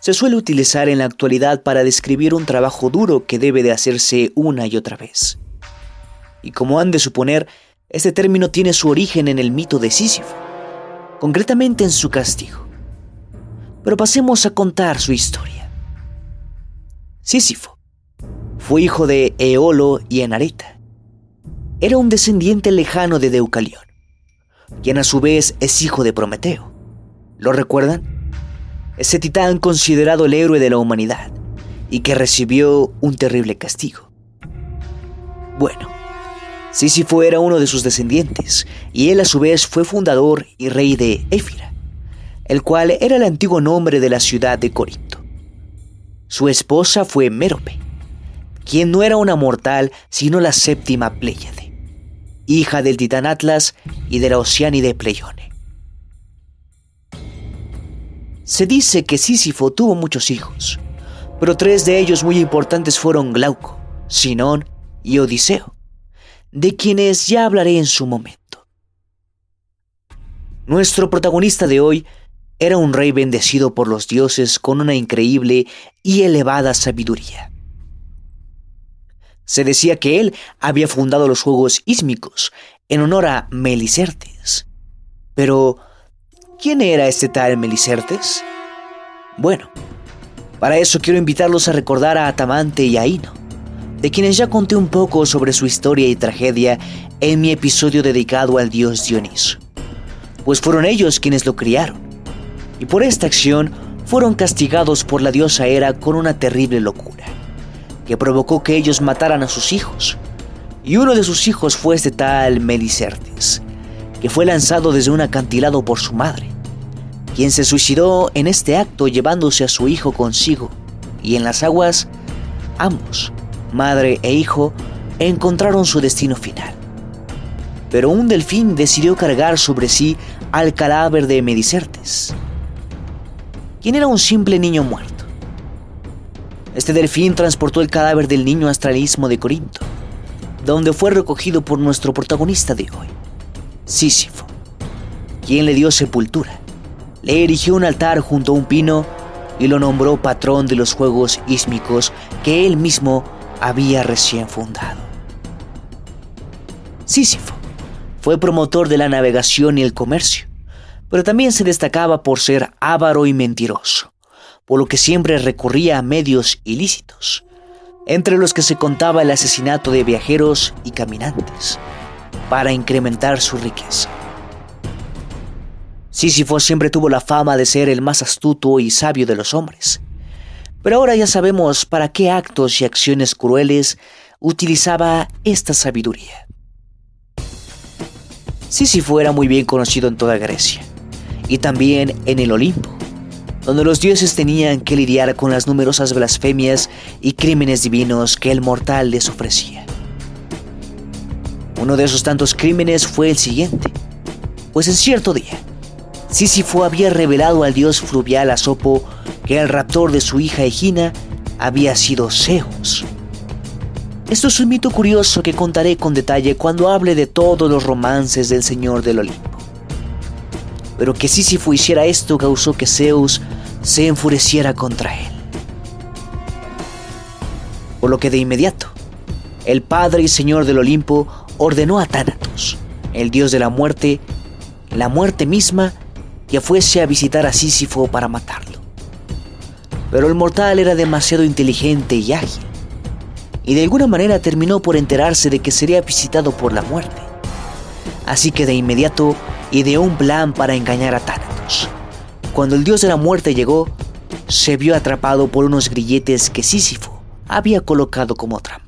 se suele utilizar en la actualidad para describir un trabajo duro que debe de hacerse una y otra vez. Y como han de suponer, este término tiene su origen en el mito de Sísifo, concretamente en su castigo. Pero pasemos a contar su historia. Sísifo fue hijo de Eolo y Enareta. Era un descendiente lejano de Deucalión, quien a su vez es hijo de Prometeo. ¿Lo recuerdan? Ese titán considerado el héroe de la humanidad y que recibió un terrible castigo. Bueno, Sísifo era uno de sus descendientes y él a su vez fue fundador y rey de Éfira, el cual era el antiguo nombre de la ciudad de Corinto. Su esposa fue Mérope, quien no era una mortal sino la séptima Pléyade, hija del titán Atlas y de la Oceánide Pleione. Se dice que Sísifo tuvo muchos hijos, pero tres de ellos muy importantes fueron Glauco, Sinón y Odiseo, de quienes ya hablaré en su momento. Nuestro protagonista de hoy era un rey bendecido por los dioses con una increíble y elevada sabiduría. Se decía que él había fundado los Juegos Ísmicos en honor a Melicertes. Pero, ¿quién era este tal Melicertes? Bueno, para eso quiero invitarlos a recordar a Atamante y a Ino, de quienes ya conté un poco sobre su historia y tragedia en mi episodio dedicado al dios Dioniso, pues fueron ellos quienes lo criaron, y por esta acción fueron castigados por la diosa Hera con una terrible locura, que provocó que ellos mataran a sus hijos, y uno de sus hijos fue este tal Melicertes, que fue lanzado desde un acantilado por su madre, quien se suicidó en este acto llevándose a su hijo consigo, y en las aguas, ambos, madre e hijo, encontraron su destino final. Pero un delfín decidió cargar sobre sí al cadáver de Medicertes, quien era un simple niño muerto. Este delfín transportó el cadáver del niño hasta el de Corinto, donde fue recogido por nuestro protagonista de hoy, Sísifo, quien le dio sepultura le erigió un altar junto a un pino y lo nombró patrón de los Juegos Ísmicos que él mismo había recién fundado. Sísifo fue promotor de la navegación y el comercio, pero también se destacaba por ser avaro y mentiroso, por lo que siempre recurría a medios ilícitos, entre los que se contaba el asesinato de viajeros y caminantes, para incrementar su riqueza. Sísifo siempre tuvo la fama de ser el más astuto y sabio de los hombres. Pero ahora ya sabemos para qué actos y acciones crueles utilizaba esta sabiduría. Sísifo era muy bien conocido en toda Grecia y también en el Olimpo, donde los dioses tenían que lidiar con las numerosas blasfemias y crímenes divinos que el mortal les ofrecía. Uno de esos tantos crímenes fue el siguiente, pues en cierto día, Sísifo había revelado al dios fluvial Asopo que el raptor de su hija Egina había sido Zeus. Esto es un mito curioso que contaré con detalle cuando hable de todos los romances del Señor del Olimpo. Pero que Sísifo hiciera esto causó que Zeus se enfureciera contra él. Por lo que de inmediato, el Padre y Señor del Olimpo ordenó a Tánatos, el dios de la muerte, la muerte misma, que fuese a visitar a Sísifo para matarlo. Pero el mortal era demasiado inteligente y ágil, y de alguna manera terminó por enterarse de que sería visitado por la muerte. Así que de inmediato ideó un plan para engañar a Thanatos. Cuando el dios de la muerte llegó, se vio atrapado por unos grilletes que Sísifo había colocado como trampa.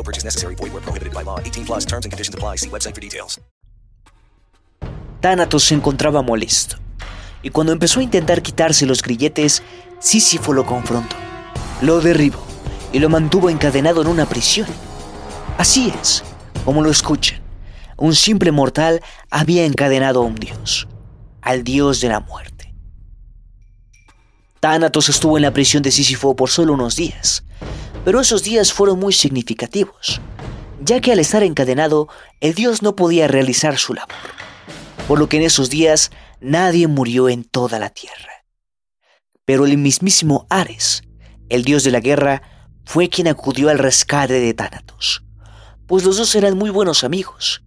No purchase necessary. Void where prohibited by law. 18 plus terms and conditions apply. See website for details. Thanatos se encontraba molesto, y cuando empezó a intentar quitarse los grilletes, Sísifo lo confrontó, lo derribó y lo mantuvo encadenado en una prisión. Así es, como lo escuchan, un simple mortal había encadenado a un dios, al dios de la muerte. Tánatos estuvo en la prisión de Sísifo por solo unos días, pero esos días fueron muy significativos, ya que al estar encadenado, el dios no podía realizar su labor, por lo que en esos días nadie murió en toda la tierra. Pero el mismísimo Ares, el dios de la guerra, fue quien acudió al rescate de Tánatos, pues los dos eran muy buenos amigos.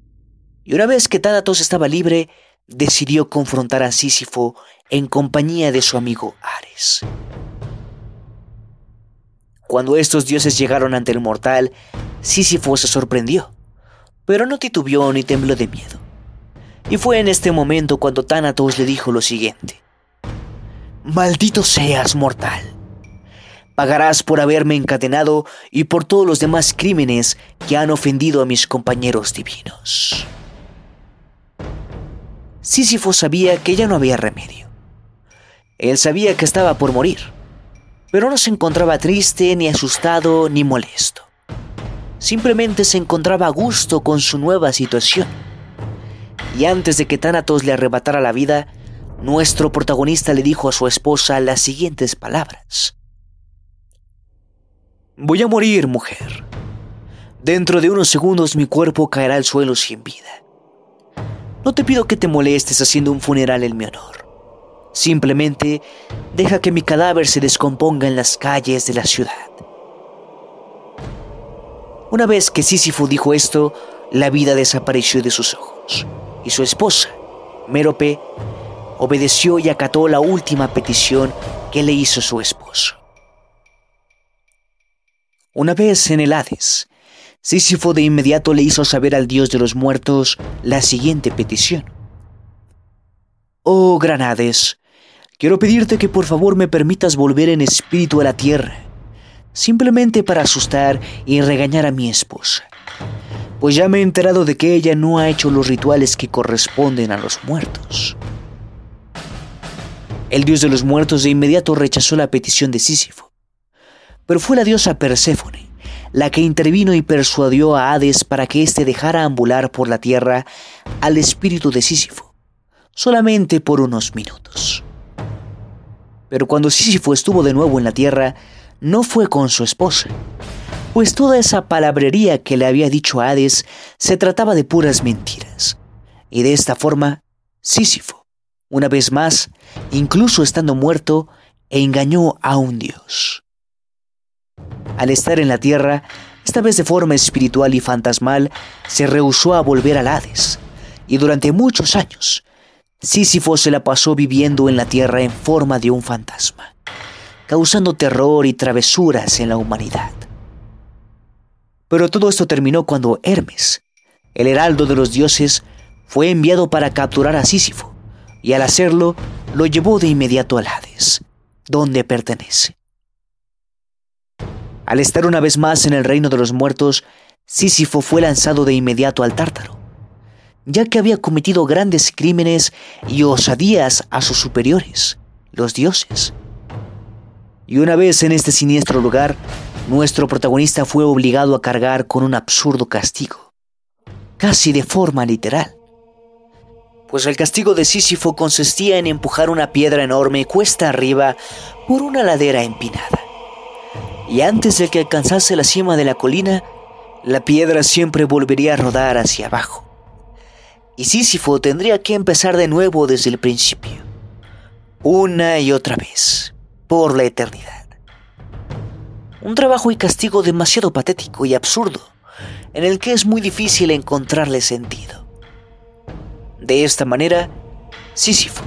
Y una vez que Tánatos estaba libre, decidió confrontar a Sísifo en compañía de su amigo Ares. Cuando estos dioses llegaron ante el mortal, Sísifo se sorprendió, pero no titubeó ni tembló de miedo. Y fue en este momento cuando Tánatos le dijo lo siguiente. Maldito seas, mortal. Pagarás por haberme encadenado y por todos los demás crímenes que han ofendido a mis compañeros divinos. Sísifo sabía que ya no había remedio. Él sabía que estaba por morir, pero no se encontraba triste, ni asustado, ni molesto. Simplemente se encontraba a gusto con su nueva situación. Y antes de que Tánatos le arrebatara la vida, nuestro protagonista le dijo a su esposa las siguientes palabras. Voy a morir, mujer. Dentro de unos segundos mi cuerpo caerá al suelo sin vida. No te pido que te molestes haciendo un funeral en mi honor. Simplemente deja que mi cadáver se descomponga en las calles de la ciudad. Una vez que Sísifo dijo esto, la vida desapareció de sus ojos, y su esposa, Mérope, obedeció y acató la última petición que le hizo su esposo. Una vez en el Hades, Sísifo de inmediato le hizo saber al dios de los muertos la siguiente petición. Oh gran Hades, quiero pedirte que por favor me permitas volver en espíritu a la tierra, simplemente para asustar y regañar a mi esposa, pues ya me he enterado de que ella no ha hecho los rituales que corresponden a los muertos. El dios de los muertos de inmediato rechazó la petición de Sísifo, pero fue la diosa Perséfone la que intervino y persuadió a Hades para que éste dejara ambular por la tierra al espíritu de Sísifo, solamente por unos minutos. Pero cuando Sísifo estuvo de nuevo en la tierra, no fue con su esposa, pues toda esa palabrería que le había dicho a Hades se trataba de puras mentiras. Y de esta forma, Sísifo, una vez más, incluso estando muerto, engañó a un dios. Al estar en la tierra, esta vez de forma espiritual y fantasmal, se rehusó a volver al Hades, y durante muchos años, Sísifo se la pasó viviendo en la tierra en forma de un fantasma, causando terror y travesuras en la humanidad. Pero todo esto terminó cuando Hermes, el heraldo de los dioses, fue enviado para capturar a Sísifo, y al hacerlo, lo llevó de inmediato al Hades, donde pertenece. Al estar una vez más en el reino de los muertos, Sísifo fue lanzado de inmediato al tártaro, ya que había cometido grandes crímenes y osadías a sus superiores, los dioses. Y una vez en este siniestro lugar, nuestro protagonista fue obligado a cargar con un absurdo castigo, casi de forma literal. Pues el castigo de Sísifo consistía en empujar una piedra enorme cuesta arriba por una ladera empinada y antes de que alcanzase la cima de la colina, la piedra siempre volvería a rodar hacia abajo. Y Sísifo tendría que empezar de nuevo desde el principio, una y otra vez, por la eternidad. Un trabajo y castigo demasiado patético y absurdo, en el que es muy difícil encontrarle sentido. De esta manera, Sísifo,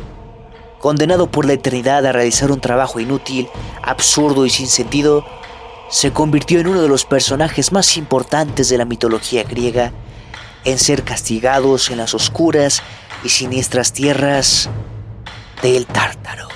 condenado por la eternidad a realizar un trabajo inútil, absurdo y sin sentido, se convirtió en uno de los personajes más importantes de la mitología griega en ser castigados en las oscuras y siniestras tierras del Tártaro.